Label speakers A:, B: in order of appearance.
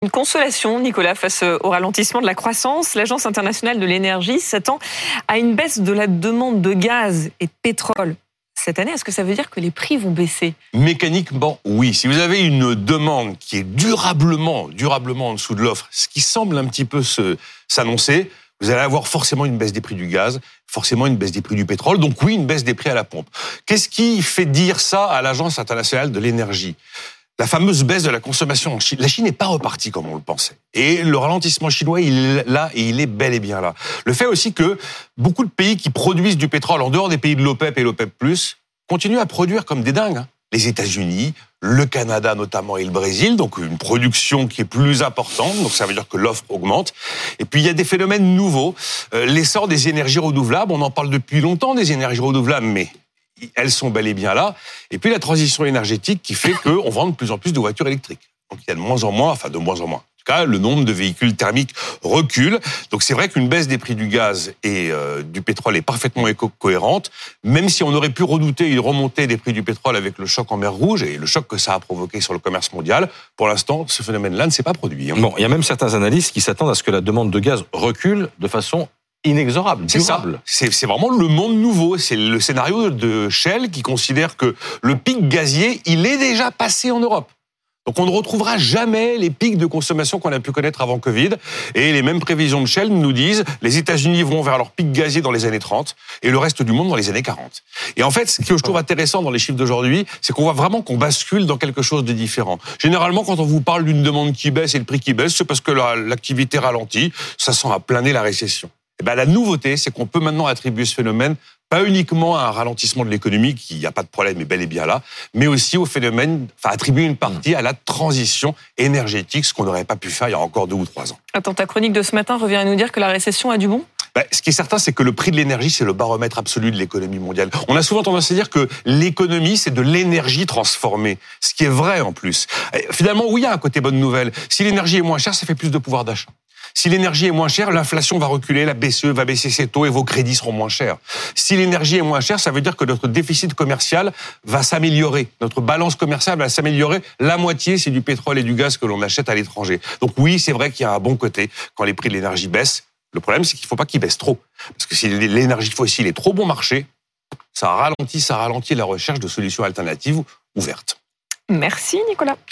A: Une consolation, Nicolas, face au ralentissement de la croissance. L'Agence internationale de l'énergie s'attend à une baisse de la demande de gaz et de pétrole cette année. Est-ce que ça veut dire que les prix vont baisser?
B: Mécaniquement, oui. Si vous avez une demande qui est durablement, durablement en dessous de l'offre, ce qui semble un petit peu s'annoncer, vous allez avoir forcément une baisse des prix du gaz, forcément une baisse des prix du pétrole, donc oui, une baisse des prix à la pompe. Qu'est-ce qui fait dire ça à l'Agence internationale de l'énergie? La fameuse baisse de la consommation en Chine. La Chine n'est pas repartie comme on le pensait. Et le ralentissement chinois, il est là et il est bel et bien là. Le fait aussi que beaucoup de pays qui produisent du pétrole en dehors des pays de l'OPEP et l'OPEP+, continuent à produire comme des dingues. Hein. Les États-Unis, le Canada notamment et le Brésil, donc une production qui est plus importante, donc ça veut dire que l'offre augmente. Et puis il y a des phénomènes nouveaux, euh, l'essor des énergies renouvelables, on en parle depuis longtemps des énergies renouvelables, mais elles sont bel et bien là. Et puis la transition énergétique qui fait qu'on vend de plus en plus de voitures électriques. Donc il y a de moins en moins, enfin de moins en moins. En tout cas, le nombre de véhicules thermiques recule. Donc c'est vrai qu'une baisse des prix du gaz et euh, du pétrole est parfaitement cohérente, même si on aurait pu redouter une remontée des prix du pétrole avec le choc en mer Rouge et le choc que ça a provoqué sur le commerce mondial. Pour l'instant, ce phénomène-là ne s'est pas produit.
C: Hein. Bon, il y a même certains analystes qui s'attendent à ce que la demande de gaz recule de façon inexorable,
B: C'est ça. C'est vraiment le monde nouveau. C'est le scénario de Shell qui considère que le pic gazier, il est déjà passé en Europe. Donc on ne retrouvera jamais les pics de consommation qu'on a pu connaître avant Covid. Et les mêmes prévisions de Shell nous disent les États-Unis vont vers leur pic gazier dans les années 30 et le reste du monde dans les années 40. Et en fait, ce que je trouve intéressant dans les chiffres d'aujourd'hui, c'est qu'on voit vraiment qu'on bascule dans quelque chose de différent. Généralement, quand on vous parle d'une demande qui baisse et le prix qui baisse, c'est parce que l'activité ralentit. Ça sent à planer la récession. Eh ben, la nouveauté, c'est qu'on peut maintenant attribuer ce phénomène pas uniquement à un ralentissement de l'économie, qui n'y a pas de problème, est bel et bien là, mais aussi au phénomène, enfin attribuer une partie à la transition énergétique, ce qu'on n'aurait pas pu faire il y a encore deux ou trois ans.
A: Attends, ta chronique de ce matin revient à nous dire que la récession a du bon?
B: Ben, ce qui est certain, c'est que le prix de l'énergie, c'est le baromètre absolu de l'économie mondiale. On a souvent tendance à dire que l'économie, c'est de l'énergie transformée, ce qui est vrai en plus. finalement, oui, il y a un côté bonne nouvelle. Si l'énergie est moins chère, ça fait plus de pouvoir d'achat. Si l'énergie est moins chère, l'inflation va reculer, la BCE va baisser ses taux et vos crédits seront moins chers. Si l'énergie est moins chère, ça veut dire que notre déficit commercial va s'améliorer. Notre balance commerciale va s'améliorer. La moitié, c'est du pétrole et du gaz que l'on achète à l'étranger. Donc oui, c'est vrai qu'il y a un bon côté quand les prix de l'énergie baissent. Le problème, c'est qu'il ne faut pas qu'ils baissent trop. Parce que si l'énergie fossile est trop bon marché, ça ralentit, ça ralentit la recherche de solutions alternatives ouvertes.
A: Merci Nicolas.